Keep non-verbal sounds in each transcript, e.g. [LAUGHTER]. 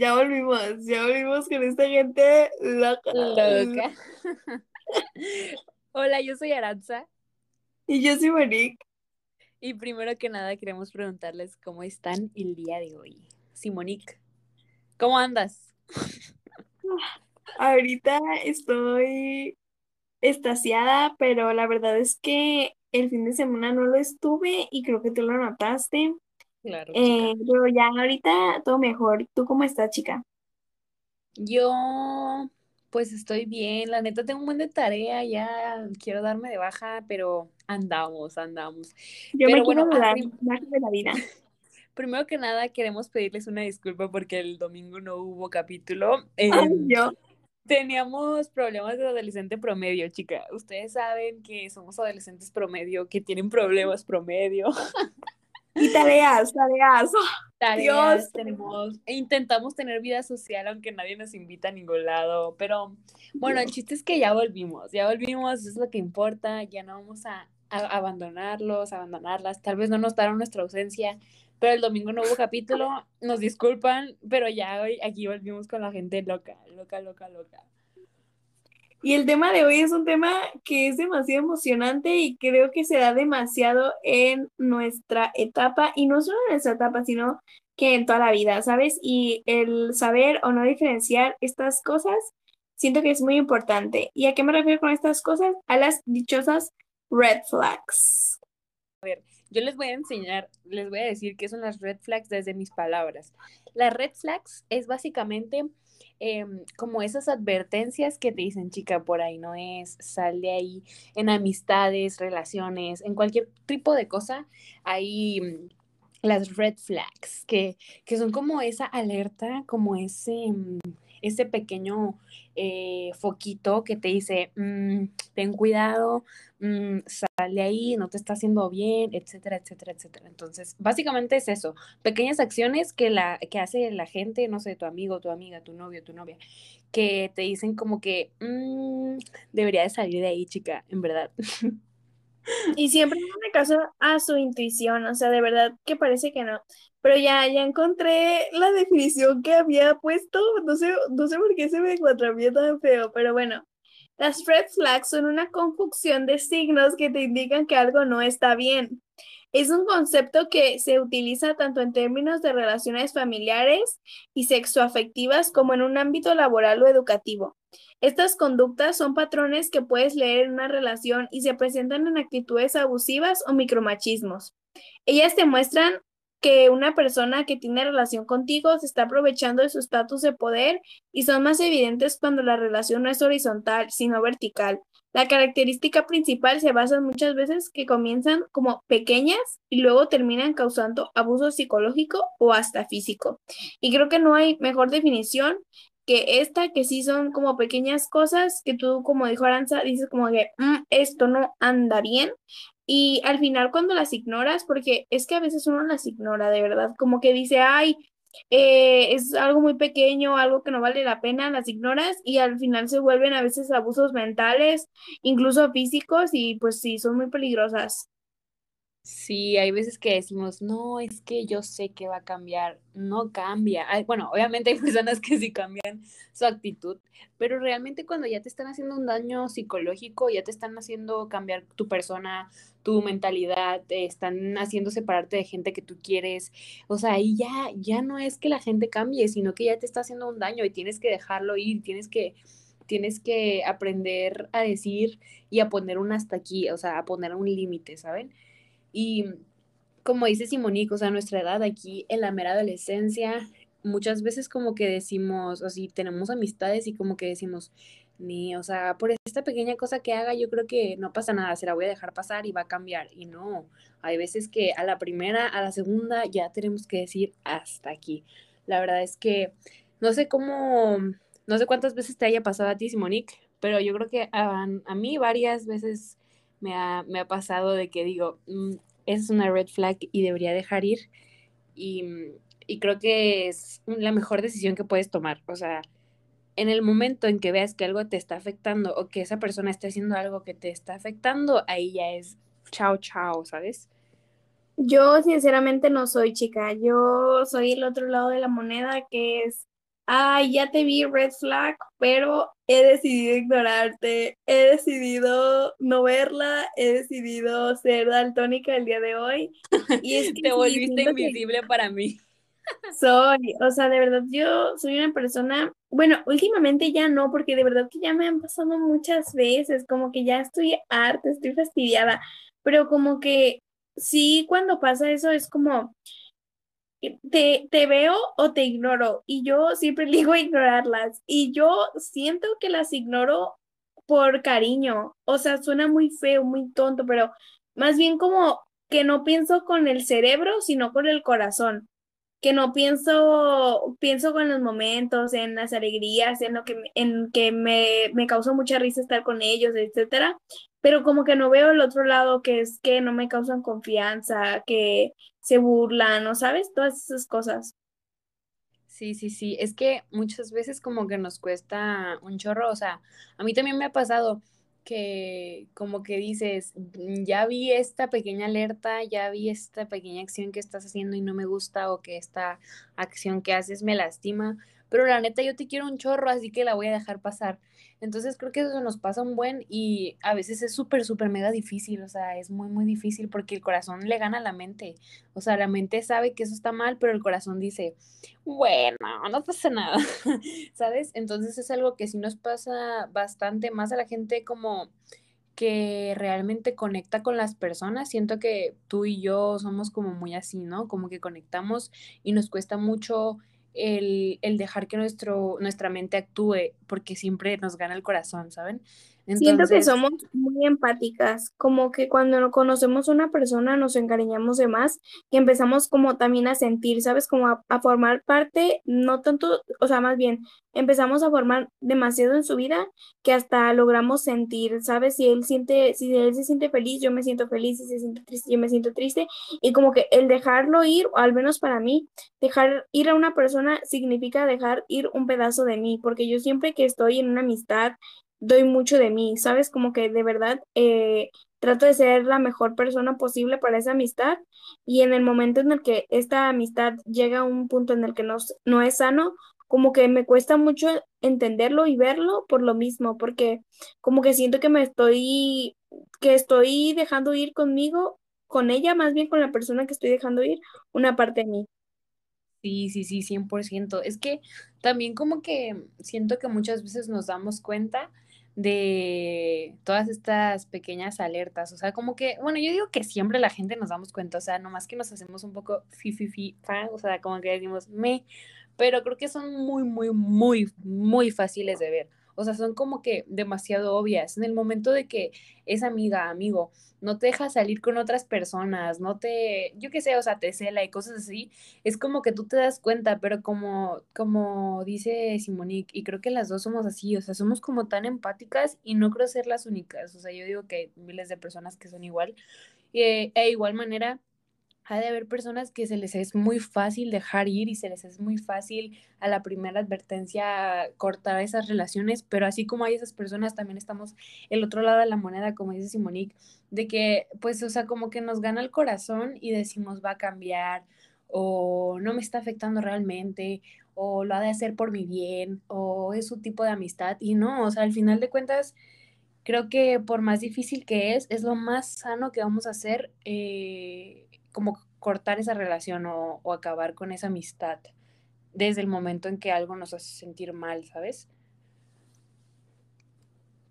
Ya volvimos, ya volvimos con esta gente loca. Loca. [LAUGHS] Hola, yo soy Aranza. Y yo soy Monique. Y primero que nada queremos preguntarles cómo están el día de hoy. Simonique, ¿cómo andas? [LAUGHS] Ahorita estoy estaciada, pero la verdad es que el fin de semana no lo estuve y creo que tú lo notaste. Claro. Eh, pero ya ahorita todo mejor. ¿Tú cómo estás, chica? Yo, pues estoy bien. La neta tengo un buen de tarea, ya quiero darme de baja, pero andamos, andamos. Yo Pero me bueno, quiero prim- más de la vida. [LAUGHS] Primero que nada, queremos pedirles una disculpa porque el domingo no hubo capítulo. Ay, Em, yo. Teníamos problemas de adolescente promedio, chica. Ustedes saben que somos adolescentes promedio, que tienen problemas promedio. [LAUGHS] Y tareas, tareas. Tareas, Dios. tenemos, e intentamos tener vida social, aunque nadie nos invita a ningún lado. Pero bueno, el chiste es que ya volvimos, ya volvimos, es lo que importa, ya no vamos a, a abandonarlos, abandonarlas. Tal vez no nos daron nuestra ausencia, pero el domingo no hubo capítulo, nos disculpan, pero ya hoy aquí volvimos con la gente loca, loca, loca, loca. Y el tema de hoy es un tema que es demasiado emocionante y creo que se da demasiado en nuestra etapa, y no solo en nuestra etapa, sino que en toda la vida, ¿sabes? Y el saber o no diferenciar estas cosas, siento que es muy importante. ¿Y a qué me refiero con estas cosas? A las dichosas red flags. Yo les voy a enseñar, les voy a decir qué son las red flags desde mis palabras. Las red flags es básicamente em, como esas advertencias que te dicen, chica, por ahí no es, sal de ahí, en amistades, relaciones, en cualquier tipo de cosa, hay mm, las red flags, que, que son como esa alerta, como ese, mm, ese pequeño eh, foquito que te dice, "Mm, ten cuidado, mm, sal de ahí, no te está haciendo bien, etcétera, etcétera, etcétera. Entonces, básicamente es eso, pequeñas acciones que, la, que hace la gente, no sé, tu amigo, tu amiga, tu novio, tu novia, que te dicen como que "Mm, debería de salir de ahí, chica, en verdad. [LAUGHS] Y siempre me caso a su intuición, o sea, de verdad que parece que no. Pero ya, ya encontré la definición que había puesto, no sé, no sé por qué se me cuatrapié tan feo, pero bueno. Las red flags son una conjunción de signos que te indican que algo no está bien. Es un concepto que se utiliza tanto en términos de relaciones familiares y sexoafectivas como en un ámbito laboral o educativo. Estas conductas son patrones que puedes leer en una relación y se presentan en actitudes abusivas o micromachismos. Ellas te muestran que una persona que tiene relación contigo se está aprovechando de su estatus de poder y son más evidentes cuando la relación no es horizontal, sino vertical. La característica principal se basa en muchas veces que comienzan como pequeñas y luego terminan causando abuso psicológico o hasta físico. Y creo que no hay mejor definición que esta, que sí son como pequeñas cosas que tú, como dijo Aranza, dices como que "Mm, esto no anda bien. Y al final cuando las ignoras, porque es que a veces uno las ignora, de verdad, como que dice, ay, eh, es algo muy pequeño, algo que no vale la pena, las ignoras y al final se vuelven a veces abusos mentales, incluso físicos, y pues sí, son muy peligrosas. Sí, hay veces que decimos, no, es que yo sé que va a cambiar, no cambia. Bueno, obviamente hay [LAUGHS] personas que sí cambian su actitud, pero realmente cuando ya te están haciendo un daño psicológico, ya te están haciendo cambiar tu persona, tu mentalidad, te están haciendo separarte de gente que tú quieres, o sea, ahí ya, ya no es que la gente cambie, sino que ya te está haciendo un daño y tienes que dejarlo ir, tienes que, tienes que aprender a decir y a poner un hasta aquí, o sea, a poner un límite, ¿saben? Y como dice Simonique, o sea, nuestra edad aquí en la mera adolescencia, muchas veces como que decimos, o si tenemos amistades y como que decimos, ni, o sea, por esta pequeña cosa que haga, yo creo que no pasa nada, se la voy a dejar pasar y va a cambiar. Y no, hay veces que a la primera, a la segunda, ya tenemos que decir hasta aquí. La verdad es que no sé cómo, no sé cuántas veces te haya pasado a ti, Simonique, pero yo creo que a, a mí varias veces me ha, me ha, pasado de que digo, esa es una red flag y debería dejar ir. Y, y creo que es la mejor decisión que puedes tomar. O sea, en el momento en que veas que algo te está afectando o que esa persona está haciendo algo que te está afectando, ahí ya es chao, chao, ¿sabes? Yo sinceramente no soy chica, yo soy el otro lado de la moneda que es, ay, ya te vi red flag, pero he decidido ignorarte, he decidido no verla, he decidido ser daltónica el día de hoy. Y es [LAUGHS] que te volviste invisible para mí. [LAUGHS] Soy, o sea, de verdad yo soy una persona, bueno, últimamente ya no, porque de verdad que ya me han pasado muchas veces, como que ya estoy harta, estoy fastidiada, pero como que sí, cuando pasa eso es como, te, te veo o te ignoro, y yo siempre [LAUGHS] elijo ignorarlas, y yo siento que las ignoro por cariño, o sea, suena muy feo, muy tonto, pero más bien como que no pienso con el cerebro, sino con el corazón que no pienso, pienso con los momentos, en las alegrías, en lo que, en que me, me causó mucha risa estar con ellos, etcétera, pero como que no veo el otro lado que es que no me causan confianza, que se burlan, ¿no sabes? Todas esas cosas. Sí, sí, sí, es que muchas veces como que nos cuesta un chorro, o sea, a mí también me ha pasado, que como que dices, mm, ya vi esta pequeña alerta, ya vi esta pequeña acción que estás haciendo y no me gusta o que esta acción que haces me lastima, pero la neta yo te quiero un chorro, así que la voy a dejar pasar. Entonces creo que eso nos pasa un buen y a veces es súper, súper mega difícil, o sea, es muy, muy difícil porque el corazón le gana a la mente. O sea, la mente sabe que eso está mal, pero el corazón dice, bueno, no pasa nada, [LAUGHS] ¿sabes? Entonces es algo que sí nos pasa bastante más a la gente como que realmente conecta con las personas. Siento que tú y yo somos como muy así, ¿no? Como que conectamos y nos cuesta mucho el, el, dejar que nuestro, nuestra mente actúe, porque siempre nos gana el corazón, ¿saben? Siento que somos muy empáticas, como que cuando no conocemos a una persona nos encariñamos de más y empezamos como también a sentir, ¿sabes? Como a, formar parte, no tanto, o sea, más bien, empezamos a formar demasiado en su vida que hasta logramos sentir, ¿sabes? Si él siente, si él se siente feliz, yo me siento feliz, si se siente triste, yo me siento triste y como que el dejarlo ir, o al menos para mí, dejar ir a una persona significa dejar ir un pedazo de mí, porque yo siempre que estoy en una amistad doy mucho de mí, ¿sabes? Como que de verdad eh, trato de ser la mejor persona posible para esa amistad y en el momento en el que esta amistad llega a un punto en el que no, no es sano, como que me cuesta mucho entenderlo y verlo por lo mismo, porque como que siento que me estoy, que estoy dejando ir conmigo, con ella, más bien con la persona que estoy dejando ir, una parte de mí. Sí, sí, sí, 100%. Es que también como que siento que muchas veces nos damos cuenta de todas estas pequeñas alertas. O sea, como que, bueno, yo digo que siempre la gente nos damos cuenta, o sea, nomás que nos hacemos un poco fi, fi, fi, o sea, como que decimos me, pero creo que son muy, muy, muy, muy fáciles de ver. O sea, son como que demasiado obvias. En el momento de que esa amiga, amigo, no te deja salir con otras personas, no te, yo qué sé, o sea, te cela y cosas así, es como que tú te das cuenta, pero como, como dice Simonique, y creo que las dos somos así, o sea, somos como tan empáticas y no creo ser las únicas, o sea, yo digo que hay miles de personas que son igual, e, e igual manera ha de haber personas que se les es muy fácil dejar ir y se les es muy fácil a la primera advertencia cortar esas relaciones, pero así como hay esas personas, también estamos el otro lado de la moneda, como dice Simonique, de que, pues, o sea, como que nos gana el corazón y decimos va a cambiar o no me está afectando realmente o lo ha de hacer por mi bien o es un tipo de amistad y no, o sea, al final de cuentas creo que por más difícil que es, es lo más sano que vamos a hacer eh, como cortar esa relación o, acabar con esa amistad desde el momento en que algo nos hace sentir mal, ¿sabes?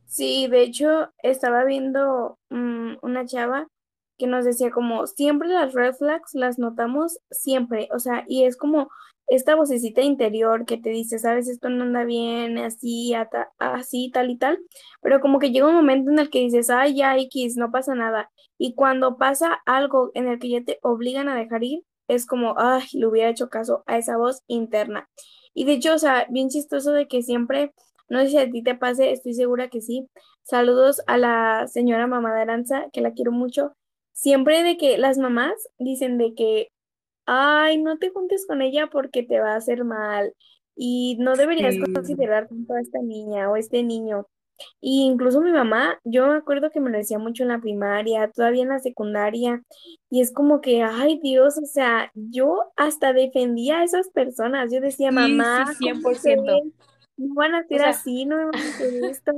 Sí, de hecho, estaba viendo mm, una chava que nos decía como siempre las red flags las notamos siempre, o sea, y es como esta vocecita interior que te dice, sabes, esto no anda bien, así, así, tal y tal, pero como que llega un momento en el que dices, ay, ya, X, no pasa nada. Y cuando pasa algo en el que ya te obligan a dejar ir, es como, ay, le hubiera hecho caso a esa voz interna. Y de hecho, o sea, bien chistoso de que siempre, no sé si a ti te pase, estoy segura que sí. Saludos a la señora mamá de Aranza, que la quiero mucho. Siempre de que las mamás dicen de que, ay, no te juntes con ella porque te va a hacer mal y no deberías Sí. considerar tanto a esta niña o este niño. Y incluso mi mamá, yo me acuerdo que me lo decía mucho en la primaria, todavía en la secundaria, y es como que, ay Dios, o sea, yo hasta defendía a esas personas, yo decía, mamá, sí, ¿cómo 100%. creen? No van a O ser sea, así, no me van a hacer esto.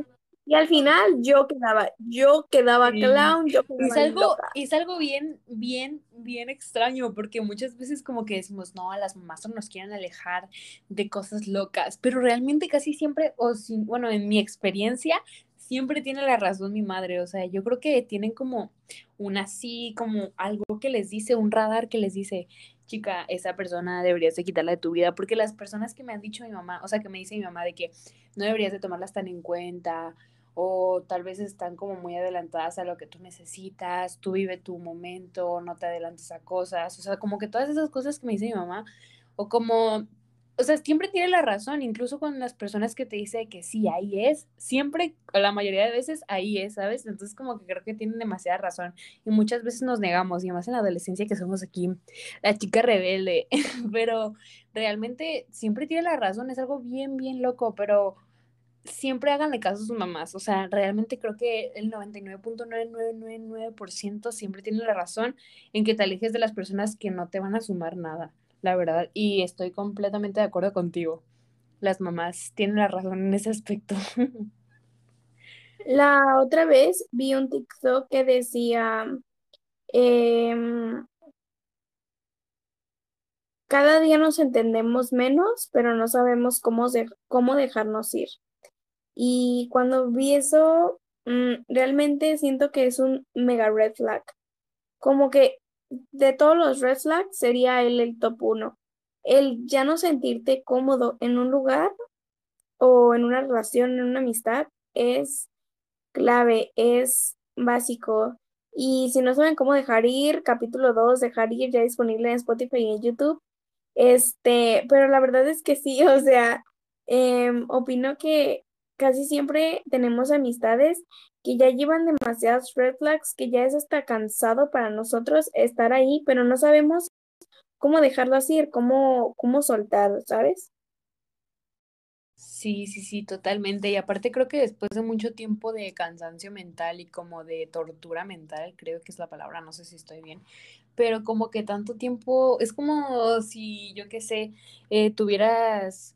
Y al final yo quedaba, yo quedaba clown, yo Es quedaba algo, loca. es algo bien, bien, bien extraño, porque muchas veces como que decimos, no, las mamás solo nos quieren alejar de cosas locas, pero realmente casi siempre, o si, bueno, en mi experiencia, siempre tiene la razón mi madre, o sea, yo creo que tienen como un así, como algo que les dice, un radar que les dice, chica, esa persona deberías de quitarla de tu vida, porque las personas que me han dicho mi mamá, o sea, que me dice mi mamá de que no deberías de tomarlas tan en cuenta, o tal vez están como muy adelantadas a lo que tú necesitas, tú vive tu momento, no te adelantes a cosas, o sea, como que todas esas cosas que me dice mi mamá, o como, o sea, siempre tiene la razón, incluso con las personas que te dice que sí, ahí es, siempre, la mayoría de veces, ahí es, ¿sabes? Entonces como que creo que tienen demasiada razón y muchas veces nos negamos, y más en la adolescencia que somos aquí, la chica rebelde, [LAUGHS] pero realmente siempre tiene la razón, es algo bien, bien loco, pero siempre háganle caso a sus mamás. O sea, realmente creo que el 99.9999% siempre tiene la razón en que te alejes de las personas que no te van a sumar nada, la verdad. Y estoy completamente de acuerdo contigo. Las mamás tienen la razón en ese aspecto. [LAUGHS] La otra vez vi un TikTok que decía, em, cada día nos entendemos menos, pero no sabemos cómo, de- cómo dejarnos ir. Y cuando vi eso, mm, realmente siento que es un mega red flag. Como que de todos los red flags sería él el top uno. El ya no sentirte cómodo en un lugar o en una relación, en una amistad, es clave, es básico. Y si no saben cómo dejar ir, capítulo 2, dejar ir ya disponible en Spotify y en YouTube. Este, pero la verdad es que sí, [LAUGHS] o sea, em, opino que casi siempre tenemos amistades que ya llevan demasiadas red flags, que ya es hasta cansado para nosotros estar ahí, pero no sabemos cómo dejarlas ir, cómo, cómo soltar, ¿sabes? Sí, sí, sí, totalmente. Y aparte creo que después de mucho tiempo de cansancio mental y como de tortura mental, creo que es la palabra, no sé si estoy bien, pero como que tanto tiempo, es como si yo qué sé, eh, tuvieras,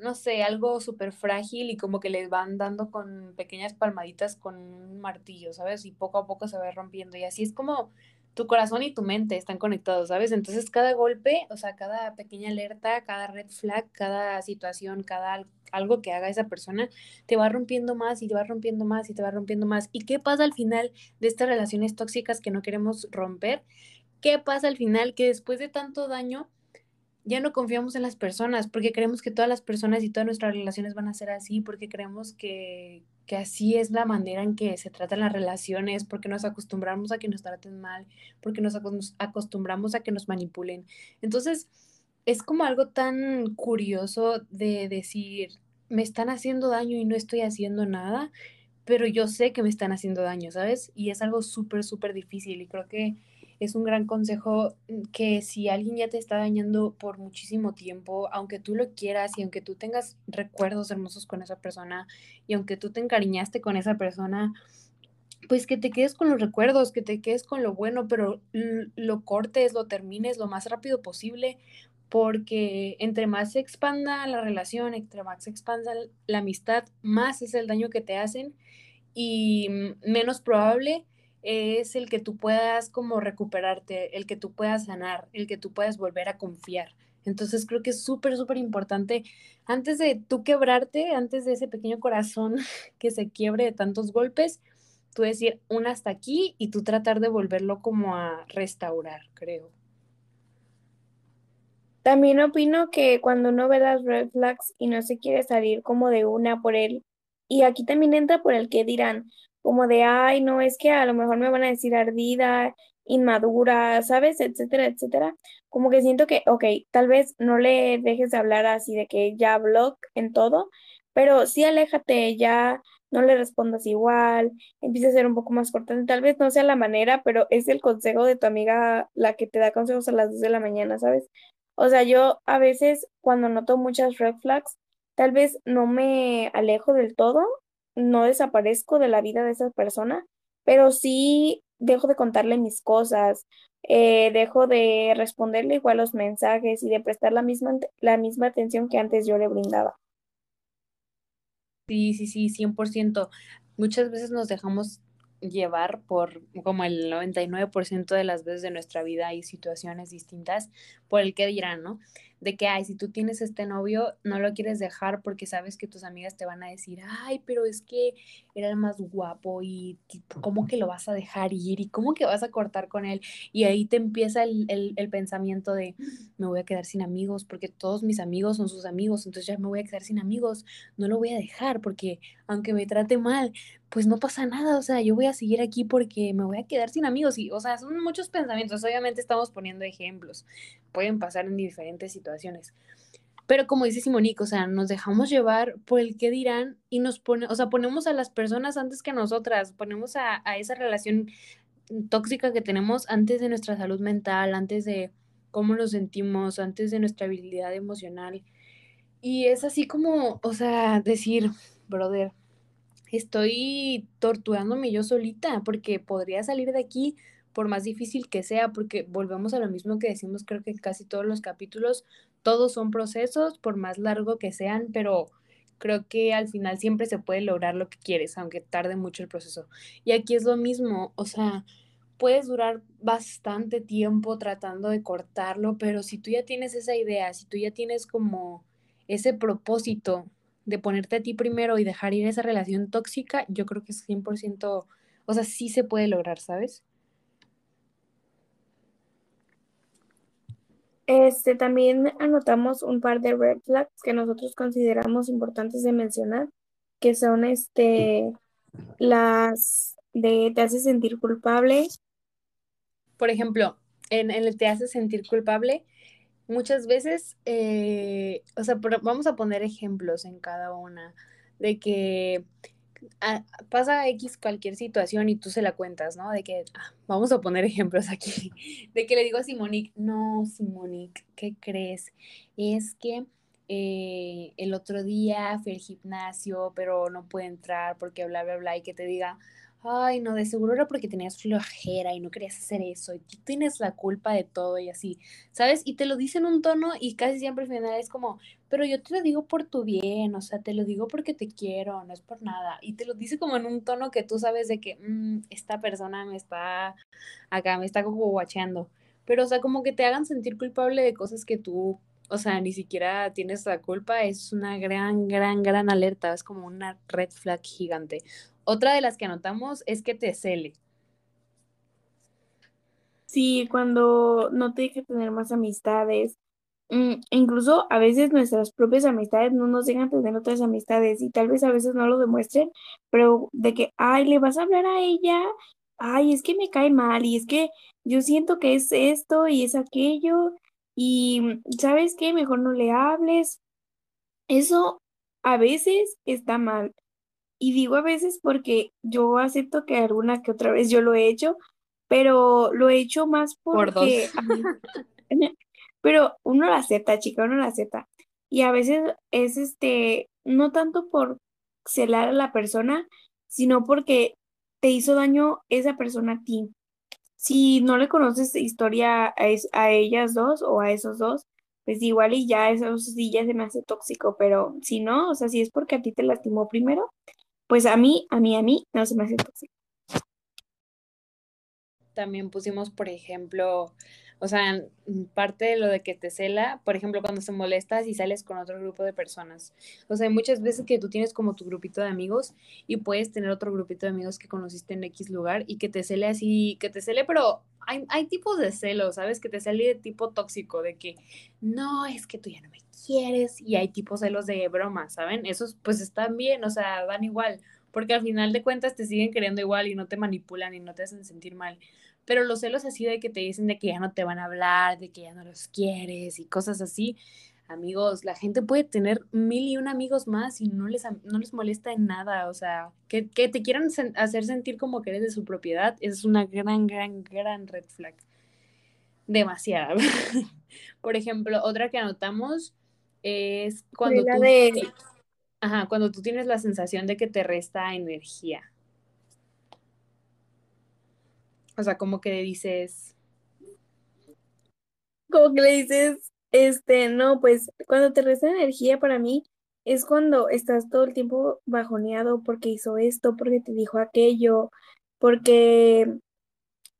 no sé, algo súper frágil y como que les van dando con pequeñas palmaditas con un martillo, ¿sabes? Y poco a poco se va rompiendo y así es como tu corazón y tu mente están conectados, ¿sabes? Entonces cada golpe, o sea, cada pequeña alerta, cada red flag, cada situación, cada al- algo que haga esa persona, te va rompiendo más y te va rompiendo más y te va rompiendo más. ¿Y qué pasa al final de estas relaciones tóxicas que no queremos romper? ¿Qué pasa al final? Que después de tanto daño, ya no confiamos en las personas, porque creemos que todas las personas y todas nuestras relaciones van a ser así, porque creemos que, que así es la manera en que se tratan las relaciones, porque nos acostumbramos a que nos traten mal, porque nos acos- acostumbramos a que nos manipulen. Entonces, es como algo tan curioso de decir, me están haciendo daño y no estoy haciendo nada, pero yo sé que me están haciendo daño, ¿sabes? Y es algo súper, súper difícil y creo que es un gran consejo mm, que si alguien ya te está dañando por muchísimo tiempo, aunque tú lo quieras y aunque tú tengas recuerdos hermosos con esa persona y aunque tú te encariñaste con esa persona, pues que te quedes con los recuerdos, que te quedes con lo bueno, pero lo cortes, lo termines lo más rápido posible, porque entre más se expanda la relación, entre más se expanda la amistad, más es el daño que te hacen y mm, menos probable es el que tú puedas como recuperarte, el que tú puedas sanar, el que tú puedas volver a confiar. Entonces creo que es súper, súper importante, antes de tú quebrarte, antes de ese pequeño corazón [LAUGHS] que se quiebre de tantos golpes, tú decir un hasta aquí y tú tratar de volverlo como a restaurar, creo. También opino que cuando uno ve las red flags y no se quiere salir como de una por él, y aquí también entra por el que dirán, como de, ay, no, es que a lo mejor me van a decir ardida inmadura, ¿sabes? Etcétera, etcétera. Como que siento que, ok, tal vez no le dejes de hablar así de que ya blog en todo, pero sí aléjate, ya no le respondas igual, empieza a ser un poco más cortante. Tal vez no sea la manera, pero es el consejo de tu amiga la que te da consejos a las 2 de la mañana, ¿sabes? O sea, yo a veces cuando noto muchas red flags, tal vez no me alejo del todo, no desaparezco de la vida de esa persona, pero sí dejo de contarle mis cosas, eh, dejo de responderle igual los mensajes y de prestar la misma, la misma atención que antes yo le brindaba. Sí, sí, sí, 100%. Muchas veces nos dejamos llevar por como el 99% de las veces de nuestra vida y situaciones distintas por el que dirán, ¿no? De que, ay, si tú tienes este novio, no lo quieres dejar porque sabes que tus amigas te van a decir, ay, pero es que era el más guapo y cómo que lo vas a dejar ir y cómo que vas a cortar con él. Y ahí te empieza el, el pensamiento de, me voy a quedar sin amigos porque todos mis amigos son sus amigos, entonces ya me voy a quedar sin amigos, no lo voy a dejar porque aunque me trate mal, pues no pasa nada, o sea, yo voy a seguir aquí porque me voy a quedar sin amigos y, o sea, son muchos pensamientos, obviamente estamos poniendo ejemplos, pueden pasar en diferentes situaciones. Pero como dice Simonique, o sea, nos dejamos llevar por el que dirán y nos pone, o sea, ponemos a las personas antes que nosotras, ponemos a, a esa relación tóxica que tenemos antes de nuestra salud mental, antes de cómo nos sentimos, antes de nuestra habilidad emocional. Y es así como, o sea, decir, brother, estoy torturándome yo solita porque podría salir de aquí por más difícil que sea, porque volvemos a lo mismo que decimos creo que casi todos los capítulos, todos son procesos, por más largo que sean, pero creo que al final siempre se puede lograr lo que quieres, aunque tarde mucho el proceso. Y aquí es lo mismo, o sea, puedes durar bastante tiempo tratando de cortarlo, pero si tú ya tienes esa idea, si tú ya tienes como ese propósito de ponerte a ti primero y dejar ir esa relación tóxica, yo creo que es 100%, o sea, sí se puede lograr, ¿sabes? Este, también anotamos un par de red flags que nosotros consideramos importantes de mencionar, que son este, las de te hace sentir culpable. Por ejemplo, en, el te hace sentir culpable, muchas veces, eh, o sea, vamos a poner ejemplos en cada una, de que pasa X cualquier situación y tú se la cuentas, ¿no? De que, ah, vamos a poner [LAUGHS] ejemplos aquí, de que le digo a Simonique, no, Simonique, ¿qué crees? Es que eh, el otro día fui al gimnasio, pero no pude entrar porque bla, bla, bla, y que te diga, ay, no, de seguro era porque tenías flojera y no querías hacer eso, y tú tienes la culpa de todo y así, ¿sabes? Y te lo dicen un tono y casi siempre al final es como, pero yo te lo digo por tu bien, o sea, te lo digo porque te quiero, no es por nada. Y te lo dice como en un tono que tú sabes de que mm, esta persona me está acá, me está como guacheando. Pero, o sea, como que te hagan sentir culpable de cosas que tú, o sea, ni siquiera tienes la culpa, es una gran, gran, gran alerta, es como una red flag gigante. Otra de las que anotamos es que te cele. Sí, cuando no te deja tener más amistades. Mm, incluso a veces nuestras propias amistades no nos dejan tener otras amistades y tal vez a veces no lo demuestren, pero de que, ay, le vas a hablar a ella, ay, es que me cae mal y es que yo siento que es esto y es aquello y sabes qué, mejor no le hables. Eso a veces está mal. Y digo a veces porque yo acepto que alguna que otra vez yo lo he hecho, pero lo he hecho más porque... [LAUGHS] pero uno la acepta, chica, uno la acepta. Y a veces es este, no tanto por celar a la persona, sino porque te hizo daño esa persona a ti. Si no le conoces historia a, a ellas dos o a esos dos, pues igual y ya eso sí ya se me hace tóxico, pero si no, o sea, si es porque a ti te lastimó primero, pues a mí, a mí, a mí no se me hace tóxico. También pusimos, por ejemplo, o sea, parte de lo de que te cela, por ejemplo, cuando se molestas y sales con otro grupo de personas. O sea, hay muchas veces que tú tienes como tu grupito de amigos y puedes tener otro grupito de amigos que conociste en X lugar y que te cele así, que te cele, pero hay, hay tipos de celos, ¿sabes? Que te cele de tipo tóxico, de que no, es que tú ya no me quieres y hay tipos celos de broma, ¿saben? Esos pues están bien, o sea, van igual, porque al final de cuentas te siguen queriendo igual y no te manipulan y no te hacen sentir mal. Pero los celos así de que te dicen de que ya no te van a hablar, de que ya no los quieres y cosas así, amigos, la gente puede tener mil y un amigos más y no les, no les molesta en nada, o sea, que, que te quieran hacer sentir como que eres de su propiedad, es una gran, gran, gran red flag. Demasiada. [LAUGHS] Por ejemplo, otra que anotamos es cuando tú, ajá, cuando tú tienes la sensación de que te resta energía. O sea, como que dices... Como que le dices, este, no, pues cuando te resta energía para mí es cuando estás todo el tiempo bajoneado porque hizo esto, porque te dijo aquello, porque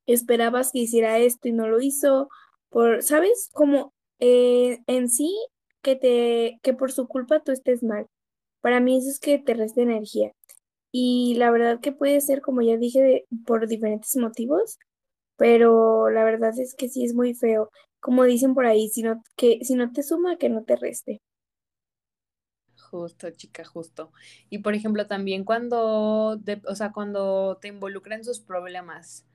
esperabas que hiciera esto y no lo hizo, por, ¿sabes? Como eh, en sí que te, que por su culpa tú estés mal. Para mí eso es que te resta energía. Y la verdad que puede ser, como ya dije, por diferentes motivos, pero la verdad es que sí es muy feo como dicen por ahí, si no, que, si no te suma, que no te reste. Justo, chica, justo. Y por ejemplo, también cuando, o sea, cuando te involucra en sus problemas.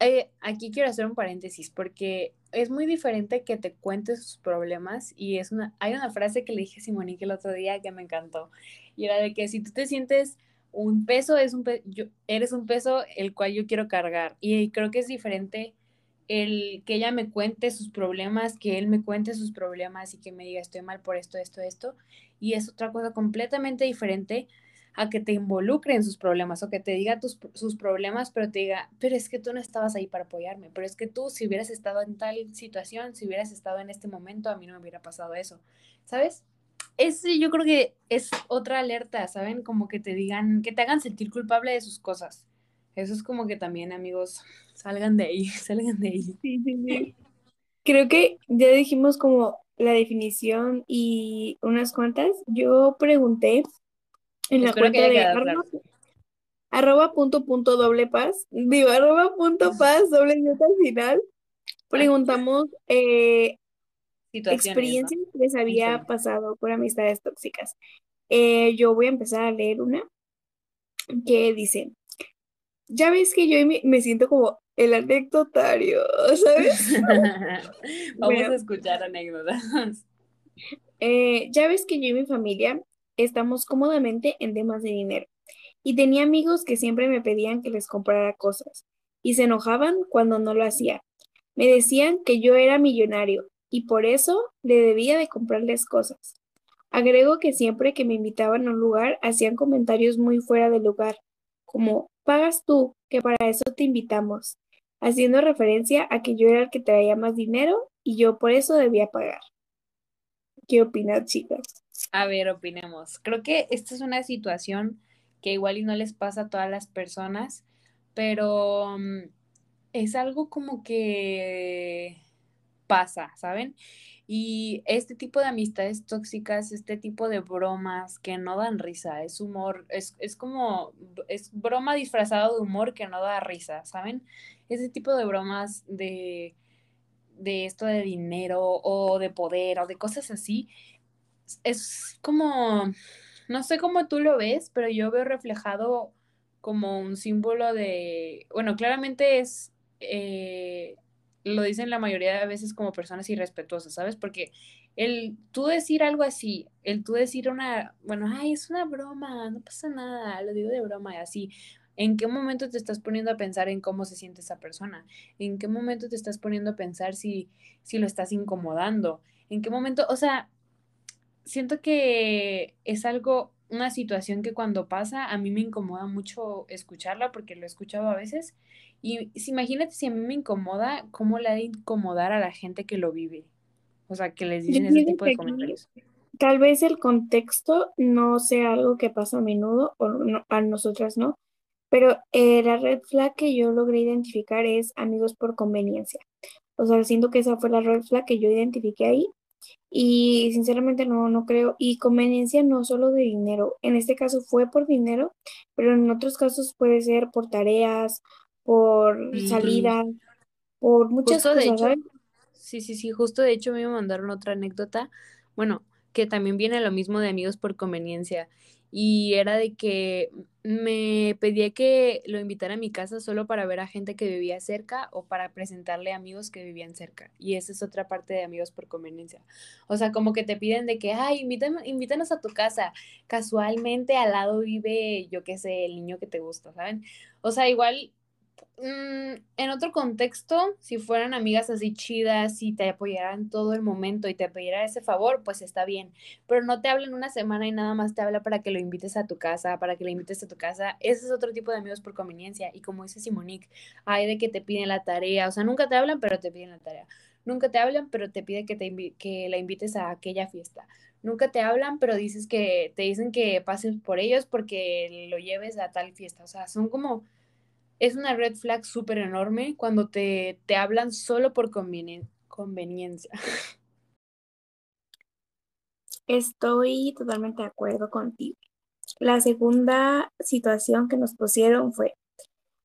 Eh, aquí quiero hacer un paréntesis porque es muy diferente que te cuentes sus problemas y es una, hay una frase que le dije a Simonique el otro día que me encantó y era de que si tú te sientes un peso, es un yo, eres un peso el cual yo quiero cargar y creo que es diferente el que ella me cuente sus problemas, que él me cuente sus problemas y que me diga estoy mal por esto, esto, esto. Y es otra cosa completamente diferente a que te involucre en sus problemas o que te diga tus, sus problemas, pero te diga, pero es que tú no estabas ahí para apoyarme, pero es que tú si hubieras estado en tal situación, si hubieras estado en este momento, a mí no me hubiera pasado eso, ¿sabes? Ese yo creo que es otra alerta, ¿saben? Como que te digan, que te hagan sentir culpable de sus cosas. Eso es como que también, amigos, salgan de ahí, [LAUGHS] salgan de ahí. Sí, sí, sí. Creo que ya dijimos como la definición y unas cuantas. Yo pregunté en la cuenta de arroba, punto punto doble paz, digo arroba punto paz doble nota al final. [LAUGHS] Preguntamos eh, experiencias que les había pasado por amistades tóxicas. Eh, yo voy a empezar a leer una que dice, ya ves que yo me, siento como el anecdotario, [LAUGHS] ¿sabes? [LAUGHS] Vamos a escuchar anécdotas. Eh, ya ves que yo y mi familia estamos cómodamente en temas de dinero y tenía amigos que siempre me pedían que les comprara cosas y se enojaban cuando no lo hacía. Me decían que yo era millonario y por eso le debía de comprarles cosas. Agrego que siempre que me invitaban a un lugar hacían comentarios muy fuera de lugar, como pagas tú, que para eso te invitamos, haciendo referencia a que yo era el que traía más dinero y yo por eso debía pagar. ¿Qué opinas, chicas? A ver, opinemos. Creo que esta es una situación que igual y no les pasa a todas las personas, pero mm, es algo como que pasa, ¿saben? Y este tipo de amistades tóxicas, este tipo de bromas que no dan risa, es humor, es, es como, es broma disfrazado de humor que no da risa, ¿saben? Ese tipo de bromas de, de esto de dinero o de poder o de cosas así, es como, no sé cómo tú lo ves, pero yo veo reflejado como un símbolo de, bueno, claramente es... Eh, lo dicen la mayoría de veces como personas irrespetuosas, ¿sabes? Porque el tú decir algo así, el tú decir una, bueno, ay, es una broma, no pasa nada, lo digo de broma y así. ¿En qué momento te estás poniendo a pensar en cómo se siente esa persona? ¿En qué momento te estás poniendo a pensar si, si lo estás incomodando? ¿En qué momento? O sea, siento que es algo, una situación que cuando pasa a mí me incomoda mucho escucharla porque lo he escuchado a veces y imagínate si a mí me incomoda, ¿cómo le ha de incomodar a la gente que lo vive? O sea, que les dicen ese tipo de comentarios. Tal vez el contexto no sea algo que pasa a menudo, o a nosotras no, pero eh, la red flag que yo logré identificar es amigos por conveniencia. O sea, siento que esa fue la red flag que yo identifiqué ahí y sinceramente no, no creo. Y conveniencia no solo de dinero. En este caso fue por dinero, pero en otros casos puede ser por tareas por salida, por muchas cosas. sí, sí, sí, justo de hecho me mandaron otra anécdota, bueno, que también viene lo mismo de amigos por conveniencia y era de que me pedía que lo invitara a mi casa solo para ver a gente que vivía cerca o para presentarle amigos que vivían cerca. Y esa es otra parte de amigos por conveniencia. O sea, como que te piden de que, ay, invítanos a tu casa. Casualmente al lado vive, yo qué sé, el niño que te gusta, ¿saben? O sea, igual Mm, en otro contexto, si fueran amigas así chidas y te apoyaran todo el momento y te pidieran ese favor, pues está bien. Pero no te hablan una semana y nada más te habla para que lo invites a tu casa, para que le invites a tu casa. Ese es otro tipo de amigos por conveniencia. Y como dice Simonique, hay de que te piden la tarea. O sea, nunca te hablan, pero te piden la tarea. Nunca te hablan, pero te pide que, te que la invites a aquella fiesta. Nunca te hablan, pero dices que te dicen que pases por ellos porque lo lleves a tal fiesta. O sea, son como es una red flag súper enorme cuando te, te, hablan solo por conveniencia. [LAUGHS] Estoy totalmente de acuerdo contigo. La segunda situación que nos pusieron fue,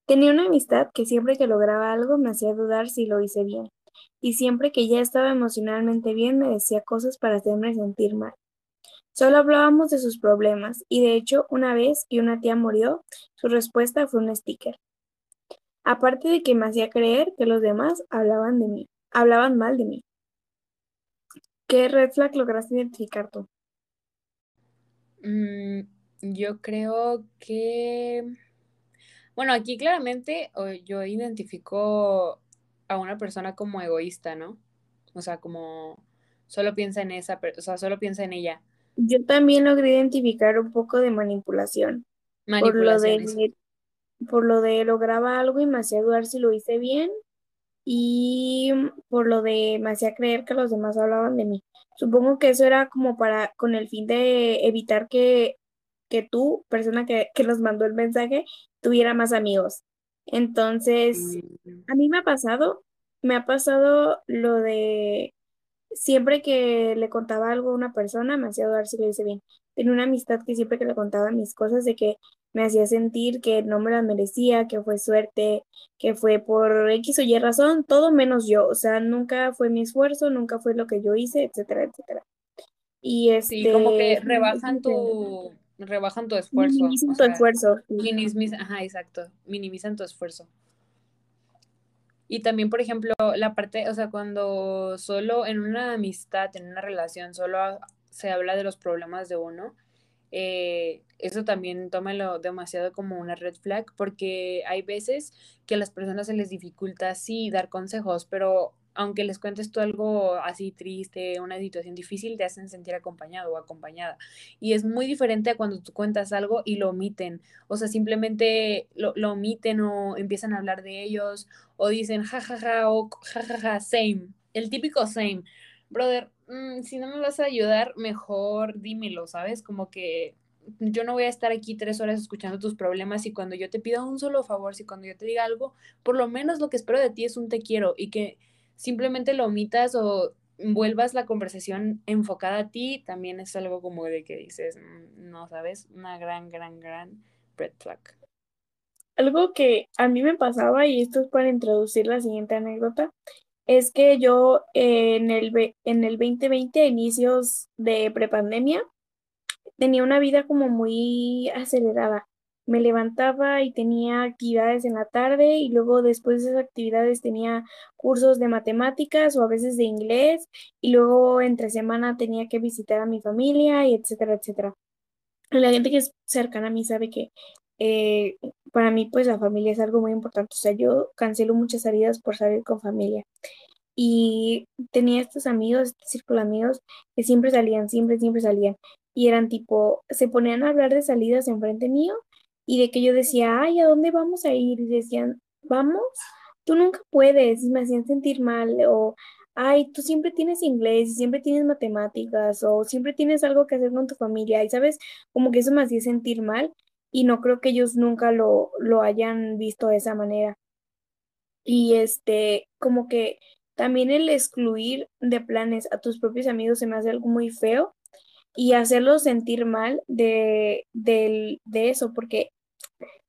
tenía una amistad que siempre que lograba algo me hacía dudar si lo hice bien, y siempre que ya estaba emocionalmente bien me decía cosas para hacerme sentir mal. Solo hablábamos de sus problemas, y de hecho, una vez que una tía murió, su respuesta fue un sticker. Aparte de que me hacía creer que los demás hablaban de mí, hablaban mal de mí. ¿Qué red flag lograste identificar tú? Mm, yo creo que, bueno, aquí claramente yo identifico a una persona como egoísta, ¿no? O sea, como solo piensa en esa, o sea, solo piensa en ella. Yo también logré identificar un poco de manipulación. Manipulación. Por lo de por lo de lograba algo y me hacía dudar si lo hice bien y por lo de me hacía creer que los demás hablaban de mí. Supongo que eso era como para, con el fin de evitar que, que tú, persona que, que nos mandó el mensaje, tuviera más amigos. Entonces, mm. a mí me ha pasado, me ha pasado lo de siempre que le contaba algo a una persona, me hacía dudar si lo hice bien. Tenía una amistad que siempre que le contaba mis cosas, de que me hacía sentir que no me las merecía, que fue suerte, que fue por X o Y razón, todo menos yo. O sea, nunca fue mi esfuerzo, nunca fue lo que yo hice, etcétera, etcétera. Y este, sí, como que rebajan tu, rebajan tu esfuerzo. Minimizan tu esfuerzo. ajá, exacto. Minimizan tu esfuerzo. Y también, por ejemplo, la parte, o sea, cuando solo en una amistad, en una relación, solo se habla de los problemas de uno, eh, eso también tómalo demasiado como una red flag, porque hay veces que a las personas se les dificulta, sí, dar consejos, pero aunque les cuentes tú algo así triste, una situación difícil, te hacen sentir acompañado o acompañada. Y es muy diferente a cuando tú cuentas algo y lo omiten. O sea, simplemente lo, lo omiten o empiezan a hablar de ellos o dicen jajaja ja, ja, o jajaja, ja, same. El típico same. Brother, mm, si no me vas a ayudar, mejor dímelo, ¿sabes? Como que yo no voy a estar aquí tres horas escuchando tus problemas y cuando yo te pida un solo favor, si cuando yo te diga algo, por lo menos lo que espero de ti es un te quiero y que simplemente lo omitas o vuelvas la conversación enfocada a ti, también es algo como de que dices, mm, no sabes, una gran, gran, gran red flag. Algo que a mí me pasaba, y esto es para introducir la siguiente anécdota, es que yo en el, en el 2020, a inicios de prepandemia, tenía una vida como muy acelerada me levantaba y tenía actividades en la tarde y luego después de esas actividades tenía cursos de matemáticas o a veces de inglés y luego entre semana tenía que visitar a mi familia y etcétera, etcétera. La gente que es cercana a mí sabe que eh, para mí pues la familia es algo muy importante. O sea, yo cancelo muchas salidas por salir con familia. Y tenía estos amigos, este círculo de amigos que siempre salían, siempre, siempre salían. Y eran tipo, se ponían a hablar de salidas enfrente mío y de que yo decía, ay, ¿a dónde vamos a ir? Y decían, vamos, tú nunca puedes, y me hacían sentir mal, o, ay, tú siempre tienes inglés, y siempre tienes matemáticas, o siempre tienes algo que hacer con tu familia, y sabes, como que eso me hacía sentir mal, y no creo que ellos nunca lo, lo hayan visto de esa manera. Y este, como que también el excluir de planes a tus propios amigos se me hace algo muy feo y hacerlos sentir mal de, de, de eso, porque,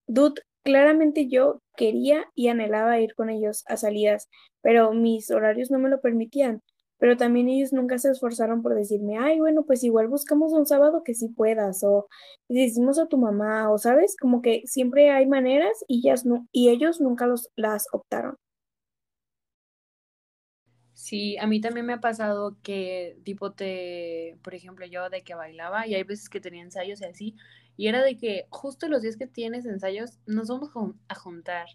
dude, claramente yo quería y anhelaba ir con ellos a salidas, pero mis horarios no me lo permitían. pero también ellos nunca se esforzaron por decirme, ay, bueno, pues igual buscamos un sábado que sí puedas, o decimos a tu mamá, o sabes, como que siempre hay maneras y, ellas no, y ellos nunca los, las optaron. Sí, a mí también me ha pasado que, tipo, te, por ejemplo, yo de que bailaba y hay veces que tenía ensayos y así, y era de que justo los días que tienes ensayos nos vamos a juntar.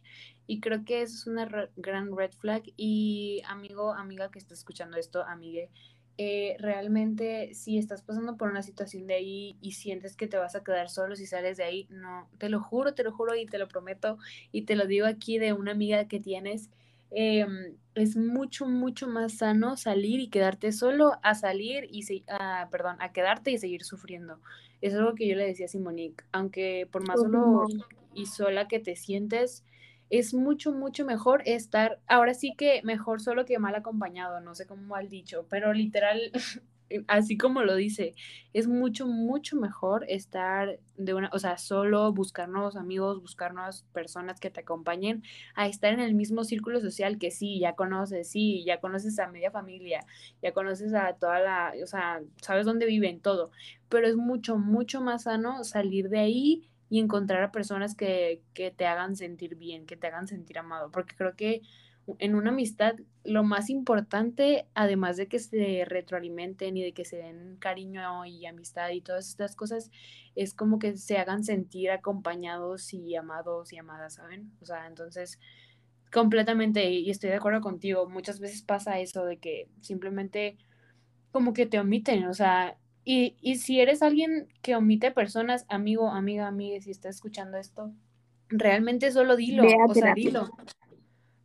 Y creo que eso es una gran red flag. Y amigo, amiga que está escuchando esto, amigue, eh, realmente si estás pasando por una situación de ahí y sientes que te vas a quedar solo si sales de ahí, no, te lo juro, te lo juro y te lo prometo y te lo digo aquí de una amiga que tienes. Em, es mucho, mucho más sano salir y quedarte solo a salir y, se, perdón, a quedarte y seguir sufriendo. Es algo que yo le decía a Simonique, aunque por más solo y sola que te sientes, es mucho, mucho mejor estar, ahora sí que mejor solo que mal acompañado, no sé cómo mal dicho, pero literal, [LAUGHS] así como lo dice, es mucho, mucho mejor estar de una, o sea, solo buscar nuevos amigos, buscar nuevas personas que te acompañen, a estar en el mismo círculo social que sí, ya conoces, sí, ya conoces a media familia, ya conoces a toda la, o sea, sabes dónde viven, todo, pero es mucho, mucho más sano salir de ahí y encontrar a personas que, que te hagan sentir bien, que te hagan sentir amado, porque creo que en una amistad lo más importante, además de que se retroalimenten y de que se den cariño y amistad y todas estas cosas, es como que se hagan sentir acompañados y amados y amadas, ¿saben? O sea, entonces, completamente, y estoy de acuerdo contigo, muchas veces pasa eso de que simplemente como que te omiten, o sea, y, y si eres alguien que omite personas, amigo, amiga, amiga, si estás escuchando esto, realmente solo dilo, o sea, dilo.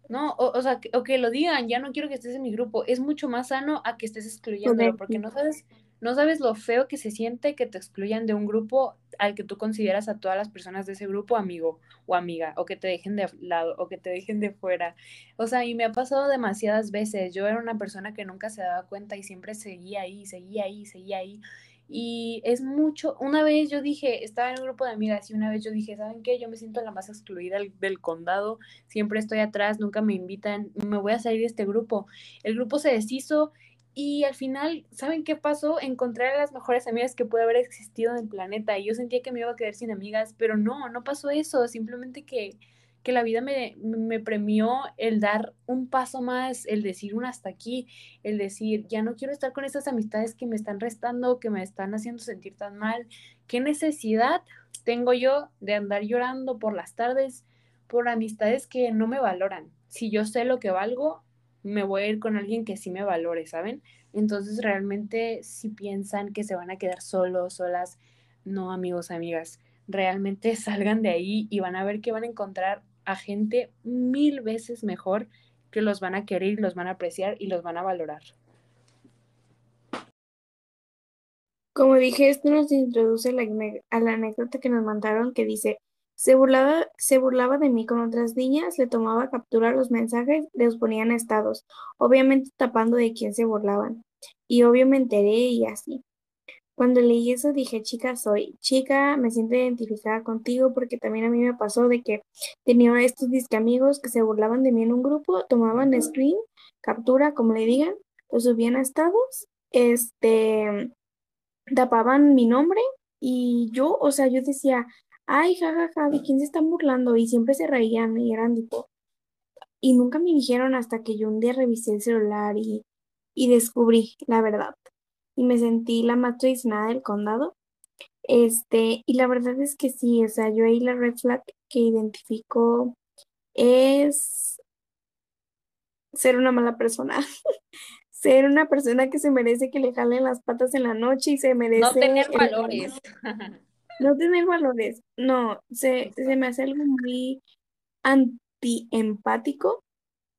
No, o, sea, o que lo digan, ya no quiero que estés en mi grupo. Es mucho más sano a que estés excluyéndolo, porque no sabes, no sabes lo feo que se siente que te excluyan de un grupo al que tú consideras a todas las personas de ese grupo amigo o amiga, o que te dejen de lado, o que te dejen de fuera. O sea, y me ha pasado demasiadas veces. Yo era una persona que nunca se daba cuenta y siempre seguía ahí, seguía ahí, seguía ahí. Y es mucho, una vez yo dije, estaba en un grupo de amigas y una vez yo dije, ¿saben qué? Yo me siento la más excluida del, condado, siempre estoy atrás, nunca me invitan, me voy a salir de este grupo. El grupo se deshizo y al final, ¿saben qué pasó? Encontré a las mejores amigas que puede haber existido en el planeta y yo sentía que me iba a quedar sin amigas, pero no, no pasó eso, simplemente que que la vida me, premió el dar un paso más, el decir un hasta aquí, el decir, ya no quiero estar con esas amistades que me están restando, que me están haciendo sentir tan mal. ¿Qué necesidad tengo yo de andar llorando por las tardes por amistades que no me valoran? Si yo sé lo que valgo, me voy a ir con alguien que sí me valore, ¿saben? Entonces realmente si piensan que se van a quedar solos, solas, no amigos, amigas, realmente [LAUGHS] salgan de ahí y van a ver que van a encontrar a gente mil veces mejor que los van a querer, los van a apreciar y los van a valorar. Como dije, esto nos introduce a la anécdota que nos mandaron que dice, se burlaba, se burlaba de mí con otras niñas, le tomaba captura los mensajes, les ponían estados, obviamente tapando de quién se burlaban. Y obvio me enteré y así. Cuando leí eso dije, chica, soy chica, me siento identificada contigo porque también a mí me pasó de que tenía estos disque amigos que se burlaban de mí en un grupo, tomaban screen, captura, como le digan, lo subían a estados, este, tapaban mi nombre y yo, o sea, yo decía, ay, jajaja, ¿de quién se están burlando? Y siempre se reían y eran tipo, y nunca me dijeron hasta que yo un día revisé el celular y, y descubrí la verdad y me sentí la más traicionada del condado. Este, y la verdad es que sí, o sea, yo ahí la red flag que identifico es ser una mala persona. [LAUGHS] ser una persona que se merece que le jalen las patas en la noche y se merece... No tener valores. [LAUGHS] no tener valores. No, se, se me hace algo muy antiempático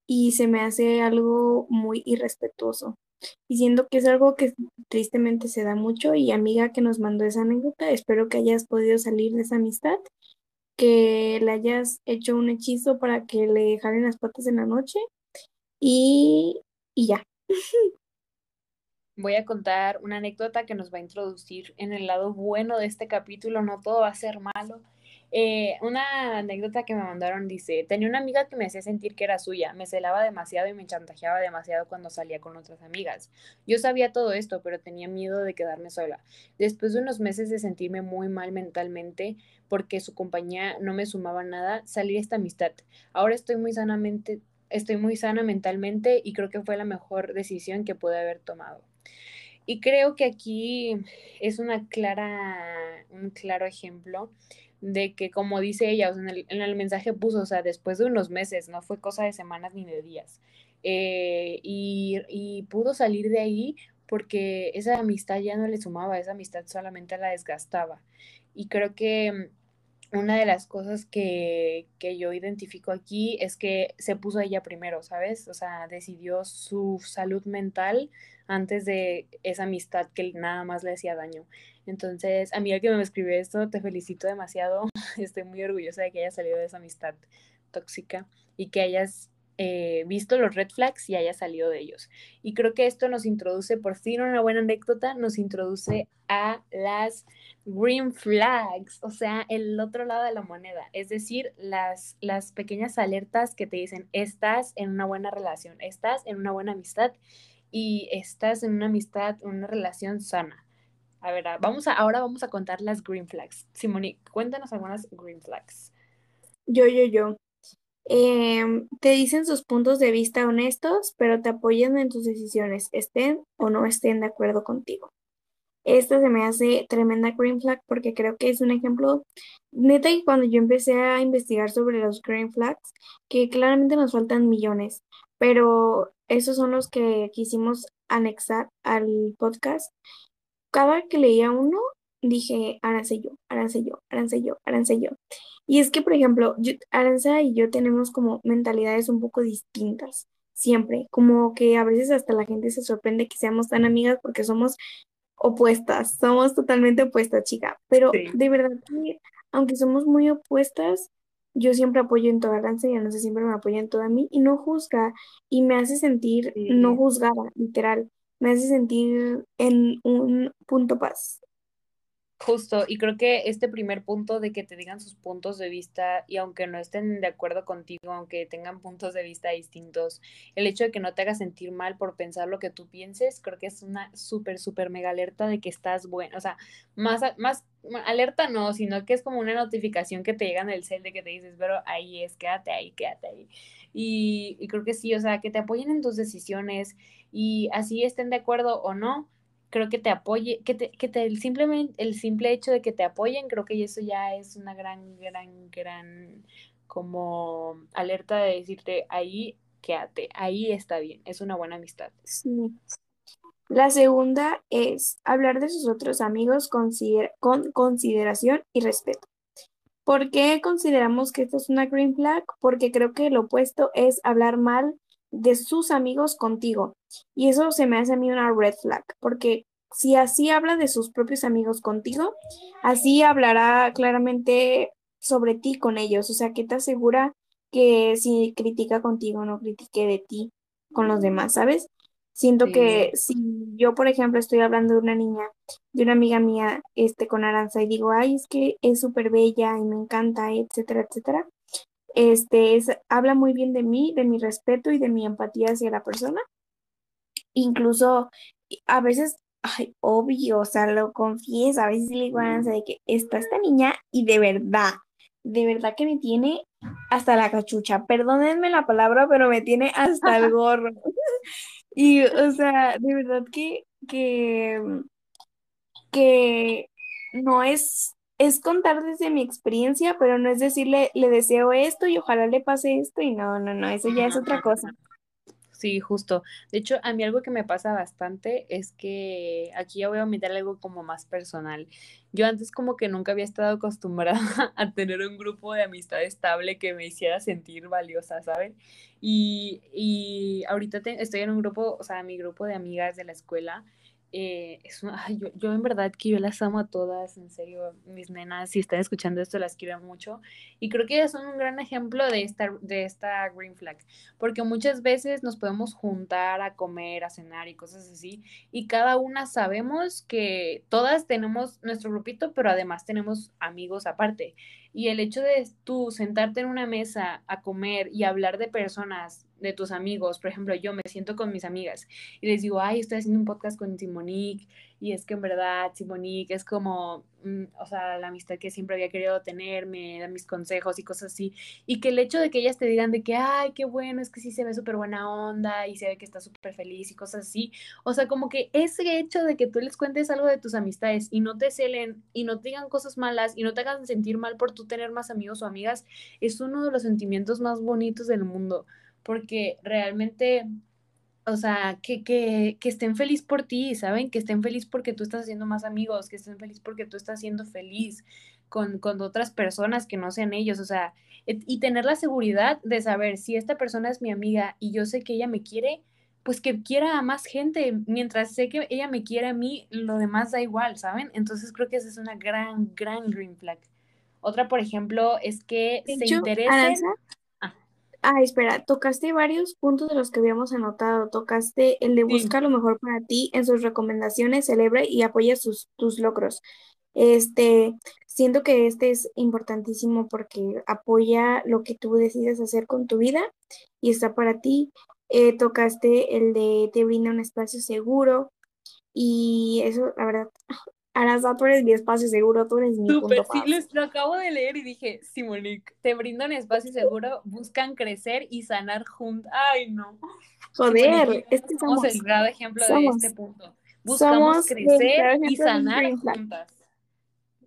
y se me hace algo muy irrespetuoso diciendo que es algo que tristemente se da mucho y amiga que nos mandó esa anécdota, espero que hayas podido salir de esa amistad, que le hayas hecho un hechizo para que le jalen las patas en la noche y, y ya. [LAUGHS] Voy a contar una anécdota que nos va a introducir en el lado bueno de este capítulo, no todo va a ser malo. Eh, una anécdota que me mandaron dice, tenía una amiga que me hacía sentir que era suya, me celaba demasiado y me chantajeaba demasiado cuando salía con otras amigas. Yo sabía todo esto, pero tenía miedo de quedarme sola. Después de unos meses de sentirme muy mal mentalmente porque su compañía no me sumaba nada, salí de esta amistad. Ahora estoy muy sanamente, estoy muy sana mentalmente y creo que fue la mejor decisión que pude haber tomado. Y creo que aquí es una clara, un claro ejemplo de que como dice ella, en, el, mensaje puso, o sea, después de unos meses, no fue cosa de semanas ni de días. Eh, y, y, pudo salir de ahí porque esa amistad ya no le sumaba, esa amistad solamente la desgastaba. Y creo que una de las cosas que, que, yo identifico aquí es que se puso ella primero, ¿sabes? O sea, decidió su salud mental antes de esa amistad que nada más le hacía daño. Entonces, amiga que me escribió esto, te felicito demasiado. [LAUGHS] Estoy muy orgullosa de que hayas salido de esa amistad tóxica y que hayas eh, visto los red flags y hayas salido de ellos. Y creo que esto nos introduce, por fin una buena anécdota, nos introduce a las green flags, o sea, el otro lado de la moneda, es decir, las, las pequeñas alertas que te dicen, estás en una buena relación, estás en una buena amistad y estás en una amistad, una relación sana. A ver, ah, vamos a, ahora vamos a contar las green flags. Simoni, cuéntanos algunas green flags. Yo, yo, yo. Em, te dicen sus puntos de vista honestos, pero te apoyan en tus decisiones, estén o no estén de acuerdo contigo. Esta se me hace tremenda green flag porque creo que es un ejemplo, neta, y cuando yo empecé a investigar sobre los green flags, que claramente nos faltan millones, pero esos son los que quisimos anexar al podcast. Cada que leía uno, dije, Aranza y yo, Aranza y yo, Aranza y yo, Aranza y yo. Y es que, por ejemplo, Aranza y yo tenemos como mentalidades un poco distintas, siempre, como que a veces hasta la gente se sorprende que seamos tan amigas porque somos opuestas, somos totalmente opuestas, chica, pero de verdad que aunque somos muy opuestas, yo siempre apoyo en toda Aranza y Aranza siempre me apoya en toda mí y no juzga y me hace sentir no juzgada, literal, me hace sentir en un punto paz. Justo, y creo que este primer punto de que te digan sus puntos de vista y aunque no estén de acuerdo contigo, aunque tengan puntos de vista distintos, el hecho de que no te haga sentir mal por pensar lo que tú pienses, creo que es una súper, súper mega alerta de que estás bueno, o sea, más, más alerta no, sino que es como una notificación que te llega en el cel de que te dices, pero ahí es, quédate ahí, quédate ahí. Y, creo que sí, o sea, que te apoyen en tus decisiones y así estén de acuerdo o no creo que te apoye, que te, que te, el simplemente, el simple hecho de que te apoyen, creo que eso ya es una gran, gran, gran como alerta de decirte ahí, quédate, ahí está bien, es una buena amistad. La segunda es hablar de sus otros amigos con consideración y respeto. ¿Por qué consideramos que esto es una green flag? Porque creo que lo opuesto es hablar mal de sus amigos contigo. Y eso se me hace a mí una red flag, porque si así habla de sus propios amigos contigo, así hablará claramente sobre ti con ellos. O sea, que te asegura que si critica contigo, no critique de ti con los demás, ¿sabes? Siento que si yo, por ejemplo, estoy hablando de una niña, de una amiga mía, este, con Aranza, y digo, ay, es que es súper bella y me encanta, etcétera, etcétera, este, es, habla muy bien de mí, de mi respeto y de mi empatía hacia la persona. Incluso a veces, ay, obvio, o sea, lo confieso, a veces le digo a de que está esta niña y de verdad, de verdad que me tiene hasta la cachucha. Perdónenme la palabra, pero me tiene hasta el [LAUGHS] gorro. [LAUGHS] y, o sea, de verdad que, que, que no es es contar desde mi experiencia, pero no es decirle, le deseo esto y ojalá le pase esto y no, no, no, eso ya es otra cosa. Sí, justo. De hecho, a mí algo que me pasa bastante es que aquí ya voy a omitir algo como más personal. Yo antes como que nunca había estado acostumbrada [LAUGHS] a tener un grupo de amistad estable que me hiciera sentir valiosa, ¿saben? Y, y ahorita estoy en un grupo, o sea, mi grupo de amigas de la escuela eh, es yo, yo, en verdad que yo las amo a todas, en serio, mis nenas, si están escuchando esto, las quiero mucho. Y creo que ellas son un gran ejemplo de esta, de esta green flag, porque muchas veces nos podemos juntar a comer, a cenar y cosas así, y cada una sabemos que todas tenemos nuestro grupito, pero además tenemos amigos aparte. Y el hecho de tú sentarte en una mesa a comer y hablar de personas, de tus amigos, por ejemplo, yo me siento con mis amigas y les digo, ay, estoy haciendo un podcast con Simonique y es que en verdad Simonique es como, mm, o sea, la amistad que siempre había querido tener, me mis consejos y cosas así. Y que el hecho de que ellas te digan de que, ay, qué bueno, es que sí se ve súper buena onda y se ve que está súper feliz y cosas así. O sea, como que ese hecho de que tú les cuentes algo de tus amistades y no te celen y no te digan cosas malas y no te hagan sentir mal por tú tener más amigos o amigas, es uno de los sentimientos más bonitos del mundo. Porque realmente o sea, que, que, que, estén feliz por ti, ¿saben? Que estén feliz porque tú estás haciendo más amigos, que estén feliz porque tú estás siendo feliz con, con otras personas que no sean ellos, o sea, y tener la seguridad de saber si esta persona es mi amiga y yo sé que ella me quiere, pues que quiera a más gente, mientras sé que ella me quiere a mí, lo demás da igual, ¿saben? Entonces creo que esa es una gran, gran green flag. Otra, por ejemplo, es que se interese... Ah, espera, tocaste varios puntos de los que habíamos anotado. Tocaste el de buscar lo mejor para ti en sus recomendaciones, celebra y apoya sus, tus logros. Este, siento que este es importantísimo porque apoya lo que tú decides hacer con tu vida y está para ti. Eh, tocaste el de te brinda un espacio seguro y eso, la verdad, Aranza, tú eres mi espacio seguro, tú eres mi Super, sí, lo acabo de leer y dije, Simonique, te brindan espacio seguro, buscan crecer y sanar juntos. Ay, no. Joder, este somos, el grave ejemplo de este punto. Buscamos crecer y sanar juntas.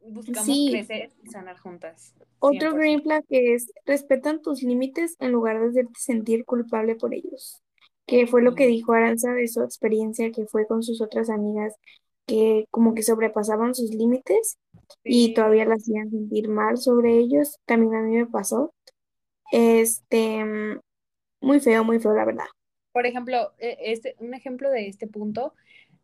Buscamos crecer y sanar juntas. Otro green flag es respetan tus límites en lugar de hacerte sentir culpable por ellos. Que fue lo que dijo Aranza de su experiencia que fue con sus otras amigas que como que sobrepasaban sus límites y todavía la hacían sentir mal sobre ellos. También a mí me pasó. Este, muy feo, muy feo, la verdad. Por ejemplo, e, este, un ejemplo de este punto,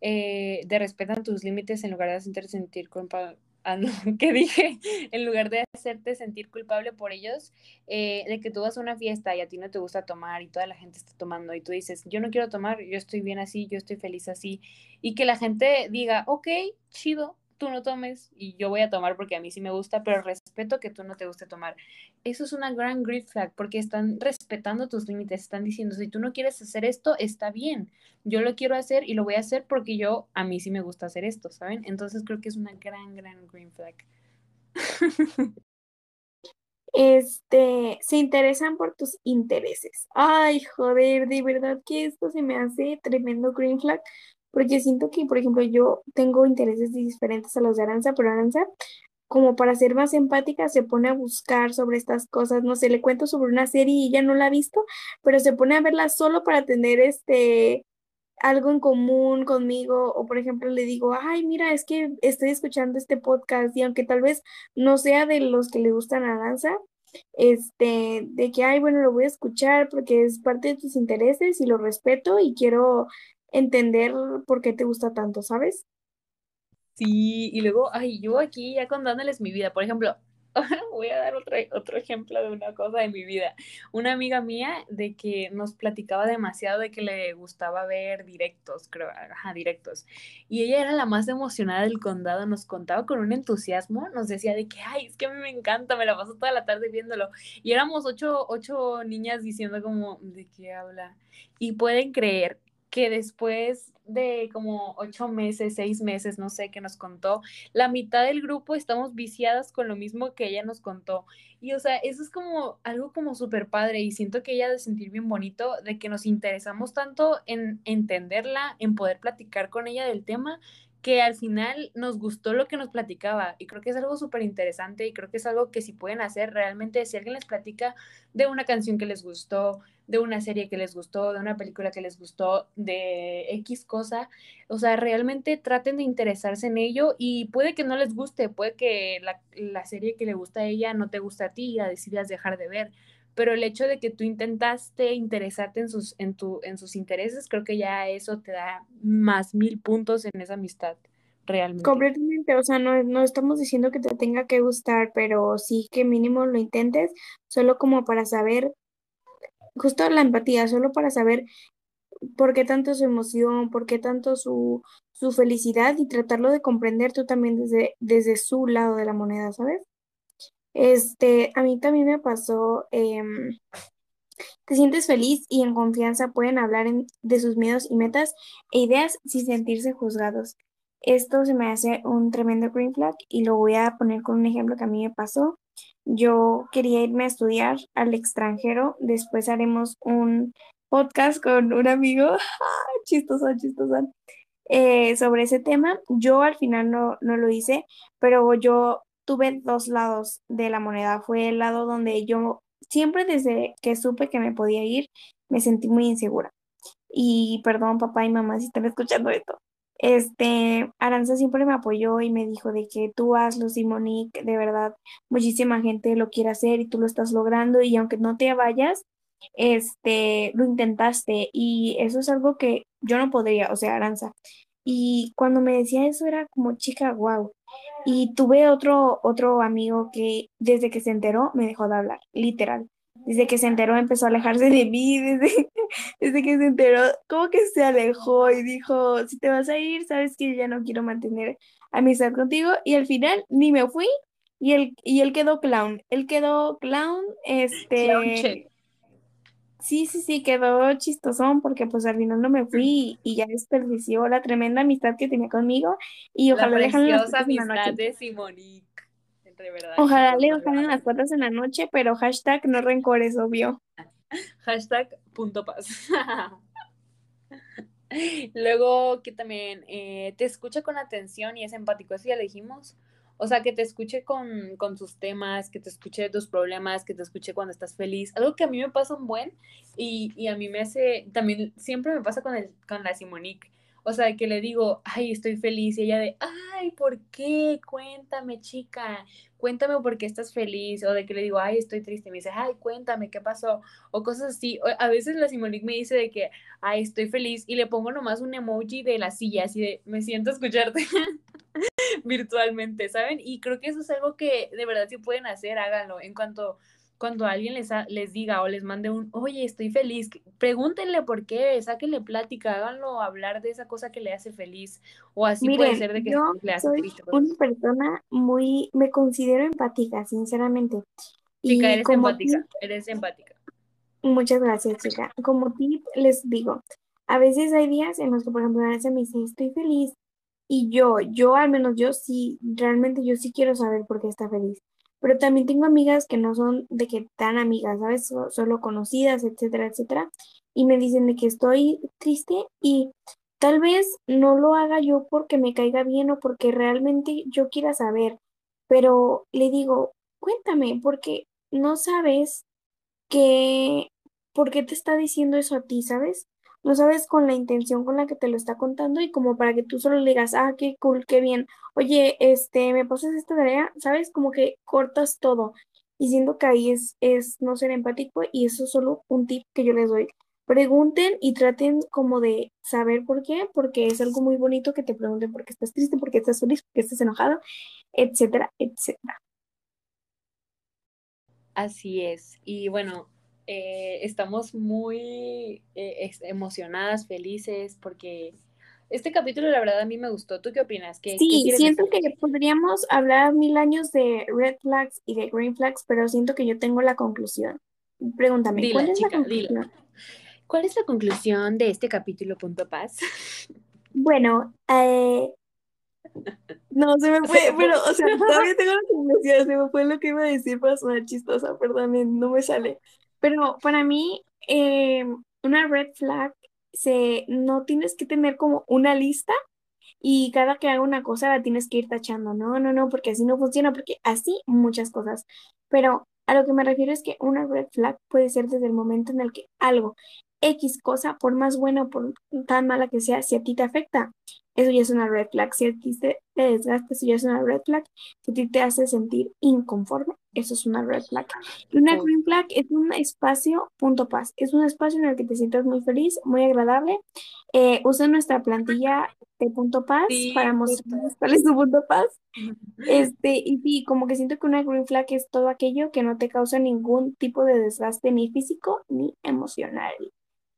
eh, de respetar tus límites en lugar de hacerte sentir culpa, ah, [LAUGHS] que dije, en lugar de hacerte sentir culpable por ellos, eh, de que tú vas a una fiesta y a ti no te gusta tomar y toda la gente está tomando y tú dices, yo no quiero tomar, yo estoy bien así, yo estoy feliz así, y que la gente diga, ok, chido, tú no tomes y yo voy a tomar porque a mí sí me gusta, pero respeto que tú no te guste tomar. Eso es una gran green flag porque están respetando tus límites, están diciendo, si tú no quieres hacer esto, está bien, yo lo quiero hacer y lo voy a hacer porque yo, a mí sí me gusta hacer esto, ¿saben? Entonces creo que es una gran, gran green flag. [LAUGHS] Este, se interesan por tus intereses. Ay, joder, de verdad que esto se me hace tremendo green flag porque siento que, por ejemplo, yo tengo intereses diferentes a los de Aranza, pero Aranza, como para ser más empática, se pone a buscar sobre estas cosas, no sé, le cuento sobre una serie y ella no la ha visto, pero se pone a verla solo para tener este algo en común conmigo o por ejemplo le digo, ay, mira, es que estoy escuchando este podcast y aunque tal vez no sea de los que le gustan a Aranza, este, de que, ay, bueno, lo voy a escuchar porque es parte de tus intereses y lo respeto y quiero entender por qué te gusta tanto, ¿sabes? Sí, y luego, ay, yo aquí ya contándoles mi vida, por ejemplo, [LAUGHS] voy a dar otro, otro ejemplo de una cosa de mi vida. Una amiga mía de que nos platicaba demasiado de que le gustaba ver directos, creo, ajá, directos. Y ella era la más emocionada del condado, nos contaba con un entusiasmo, nos decía de que, ay, es que a mí me encanta, me la paso toda la tarde viéndolo. Y éramos ocho, ocho niñas diciendo como, ¿de qué habla? Y pueden creer que después de como ocho meses, seis meses, no sé, que nos contó, la mitad del grupo estamos viciadas con lo mismo que ella nos contó. Y o sea, eso es como algo como súper padre y siento que ella de sentir bien bonito, de que nos interesamos tanto en entenderla, en poder platicar con ella del tema, que al final nos gustó lo que nos platicaba y creo que es algo súper interesante y creo que es algo que si pueden hacer realmente, si alguien les platica de una canción que les gustó, de una serie que les gustó, de una película que les gustó, de X cosa. O sea, realmente traten de interesarse en ello y puede que no les guste, puede que la, serie que le gusta a ella no te guste a ti y la decidas dejar de ver, pero el hecho de que tú intentaste interesarte en sus, en tu, en sus intereses, creo que ya eso te da más mil puntos en esa amistad, realmente. Completamente, o sea, no, no estamos diciendo que te tenga que gustar, pero sí que mínimo lo intentes, solo como para saber, justo la empatía, solo para saber por qué tanto su emoción, por qué tanto su, su felicidad y tratarlo de comprender tú también desde, desde su lado de la moneda, ¿sabes? Este, a mí también me pasó, em, te sientes feliz y en confianza pueden hablar de sus miedos y metas e ideas sin sentirse juzgados. Esto se me hace un tremendo green flag y lo voy a poner con un ejemplo que a mí me pasó. Yo quería irme a estudiar al extranjero, después haremos un podcast con un amigo, [LAUGHS] chistoso, chistoso, eh, sobre ese tema. Yo al final no, no lo hice, pero yo tuve dos lados de la moneda. Fue el lado donde yo siempre desde que supe que me podía ir, me sentí muy insegura. Y perdón, papá y mamá, si están escuchando esto. Este, Aranza siempre me apoyó y me dijo de que tú hazlo, Simonique, de verdad, muchísima gente lo quiere hacer y tú lo estás logrando y aunque no te vayas, este, lo intentaste y eso es algo que yo no podría, o sea, Aranza. Y cuando me decía eso era como chica, wow. Y tuve otro, otro amigo que desde que se enteró me dejó de hablar, literal. Desde que se enteró empezó a alejarse de mí, [LAUGHS] desde, desde que se enteró, como que se alejó y dijo, si te vas a ir, sabes que ya no quiero mantener amistad contigo. Y al final ni me fui y él, y él quedó clown. Él quedó clown, este... Sí, sí, sí, quedó chistosón porque pues al final no me fui y, ya desperdició la tremenda amistad que tenía conmigo y ojalá le jalen las patas en la noche. de Simonique, verdad. Ojalá le jalen las patas en la noche, pero hashtag no rencores, obvio. [LAUGHS] hashtag punto paz. [LAUGHS] Luego que también eh, te escucha con atención y es empático, eso ya le dijimos. O sea, que te escuche con, con tus temas, que te escuche tus problemas, que te escuche cuando estás feliz. Algo que a mí me pasa un buen y, y a mí me hace, también siempre me pasa con, el, con la Simonique. O sea, que le digo, ay, estoy feliz. Y ella de, ay, ¿por qué? Cuéntame, chica. Cuéntame por qué estás feliz. O de que le digo, ay, estoy triste. Me dice, ay, cuéntame, ¿qué pasó? O cosas así. a veces la Simonique me dice de que, ay, estoy feliz. Y le pongo nomás un emoji de la silla, así de, me siento escucharte. [LAUGHS] virtualmente, ¿saben? Y creo que eso es algo que de verdad si pueden hacer, háganlo. En cuanto cuando alguien les, les diga o les mande un, oye, estoy feliz, pregúntenle por qué, sáquenle plática, háganlo hablar de esa cosa que le hace feliz. O así puede ser de que yo le hace soy Una persona muy, me considero empática, sinceramente. Chica, eres empática, eres empática. Muchas gracias, chica. Como tip les digo, a veces hay días en los que, por ejemplo, a veces me dice, estoy feliz, y yo, yo al menos yo sí, realmente yo sí quiero saber por qué está feliz. Pero también tengo amigas que no son de que tan amigas, ¿sabes? Solo conocidas, etcétera, etcétera. Y me dicen de que estoy triste y tal vez no lo haga yo porque me caiga bien o porque realmente yo quiera saber. Pero le digo, cuéntame, porque no sabes que, ¿por qué te está diciendo eso a ti, sabes? No sabes con la intención con la que te lo está contando y como para que tú solo le digas, ah, qué cool, qué bien, oye, este, me pasas esta tarea, ¿sabes? Como que cortas todo. Y siento que ahí es, es no ser empático y eso es solo un tip que yo les doy. Pregunten y traten como de saber por qué, porque es algo muy bonito que te pregunten por qué estás triste, por qué estás feliz, por qué estás enojado, etcétera, etcétera. Así es. Y bueno, eh, estamos muy eh, emocionadas, felices, porque este capítulo, la verdad, a mí me gustó. ¿Tú qué opinas? ¿Qué, sí, siento que podríamos hablar mil años de red flags y de green flags, pero siento que yo tengo la conclusión. Pregúntame, ¿cuál es la conclusión? ¿Cuál es la conclusión de este capítulo, punto paz? [LAUGHS] Bueno, eh, no, se me fue, [LAUGHS] pero, o sea, todavía tengo la conclusión, se me fue lo que iba a decir para sonar chistosa, perdón, no me sale. Pero para mí, eh, una red flag, se, no tienes que tener como una lista y cada que haga una cosa la tienes que ir tachando. No, no, no, porque así no funciona, porque así muchas cosas. Pero a lo que me refiero es que una red flag puede ser desde el momento en el que algo, X cosa, por más buena o por tan mala que sea, si a ti te afecta, eso ya es una red flag. Si a ti te, desgasta, eso ya es una red flag. Si a ti te hace sentir inconforme, eso es una red flag. Y una green flag es un espacio punto paz. Es un espacio en el que te sientas muy feliz, muy agradable. Eh, usa nuestra plantilla de punto paz para mostrarles cuál es tu punto paz. Este, y sí, como que siento que una green flag es todo aquello que no te causa ningún tipo de desgaste ni físico ni emocional.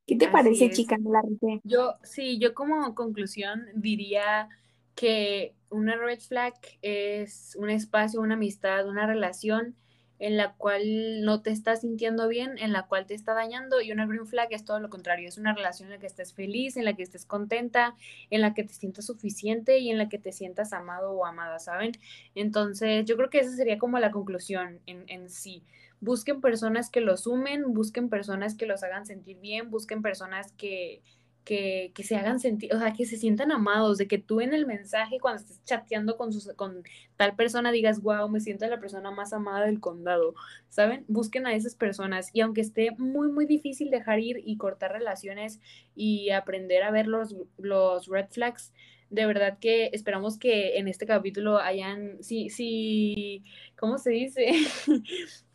¿Qué te parece, chica? la Yo, sí, yo como conclusión diría que una red flag es un espacio, una amistad, una relación en la cual no te estás sintiendo bien, en la cual te está dañando, y una green flag es todo lo contrario, es una relación en la que estés feliz, en la que estés contenta, en la que te sientas suficiente y en la que te sientas amado o amada, ¿saben? Entonces, yo creo que esa sería como la conclusión en, en sí busquen personas que los sumen, busquen personas que los hagan sentir bien, busquen personas que, que, que, se hagan sentir, o sea, que se sientan amados, de que tú en el mensaje, cuando estés chateando con, sus, con tal persona, digas, wow, me siento la persona más amada del condado, ¿saben? Busquen a esas personas y aunque esté muy, muy difícil dejar ir y cortar relaciones y aprender a ver los, los red flags, de verdad que esperamos que en este capítulo hayan, sí, sí, ¿cómo se dice? [LAUGHS]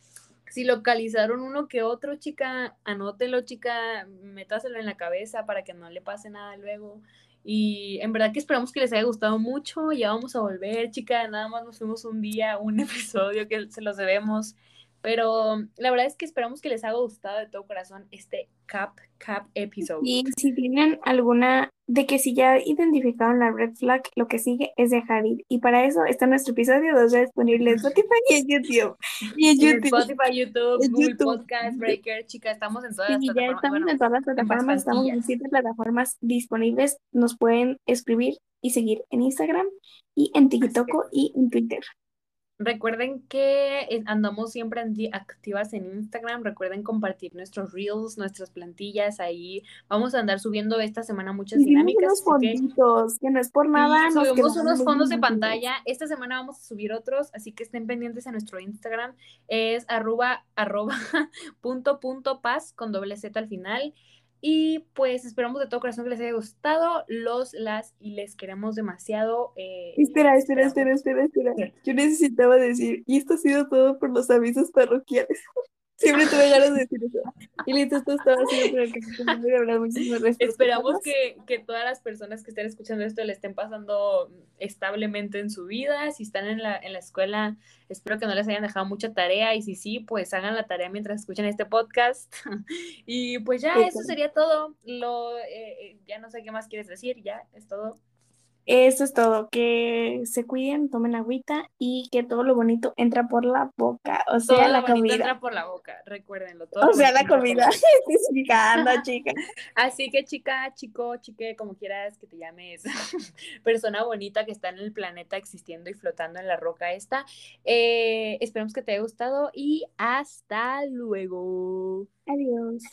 si localizaron uno que otro, chica, anótelo, chica, métaselo en la cabeza para que no le pase nada luego. Y en verdad que esperamos que les haya gustado mucho. Ya vamos a volver, chica. Nada más nos fuimos un día, un [LAUGHS] episodio que se los debemos. Pero la verdad es que esperamos que les haya gustado de todo corazón este Cap Cap episodio. Y si tienen alguna de que si ya identificaron la red flag, lo que sigue es dejar ir. Y para eso está nuestro episodio 2 disponible en Spotify y en YouTube. Y en YouTube. Spotify, YouTube, Google Podcast, Breaker, chicas, estamos en todas las plataformas. ya estamos en todas las plataformas, estamos en siete plataformas disponibles. Nos pueden escribir y seguir en Instagram y en TikTok y en Twitter. Recuerden que andamos siempre activas en Instagram. Recuerden compartir nuestros reels, nuestras plantillas. Ahí vamos a andar subiendo esta semana muchas dinámicas. Unos fonditos, que, no es por nada. subimos unos fondos de pantalla. Esta semana vamos a subir otros, así que estén pendientes a nuestro Instagram. Es arroba, arroba [LAUGHS] punto punto paz con doble Z al final. Y pues esperamos de todo corazón que les haya gustado. Los, las y les queremos demasiado. Eh, espera, espera, espera, espera, espera. Yo necesitaba decir, y esto ha sido todo por los avisos parroquiales. Siempre tuve ganas de decir eso. [LAUGHS] Y listo, esto estaba haciendo pero que hablar muchísimas gracias. Esperamos que, que, todas las personas que estén escuchando esto le estén pasando establemente en su vida. Si están en la, en la escuela, espero que no les hayan dejado mucha tarea. Y si sí, pues hagan la tarea mientras escuchan este podcast. [LAUGHS] y pues ya, eso sería todo. Lo, eh, eh, ya no sé qué más quieres decir, ya es todo. Eso es todo, que se cuiden, tomen agüita y que todo lo bonito entra por la boca, o sea, la comida. entra por la boca, recuérdenlo. Todo o sea, la comida, [LAUGHS] explicando, [LAUGHS] chica. Así que chica, chico, chique, como quieras que te llames, [LAUGHS] persona bonita que está en el planeta existiendo y flotando en la roca esta, eh, esperamos que te haya gustado y hasta luego. Adiós.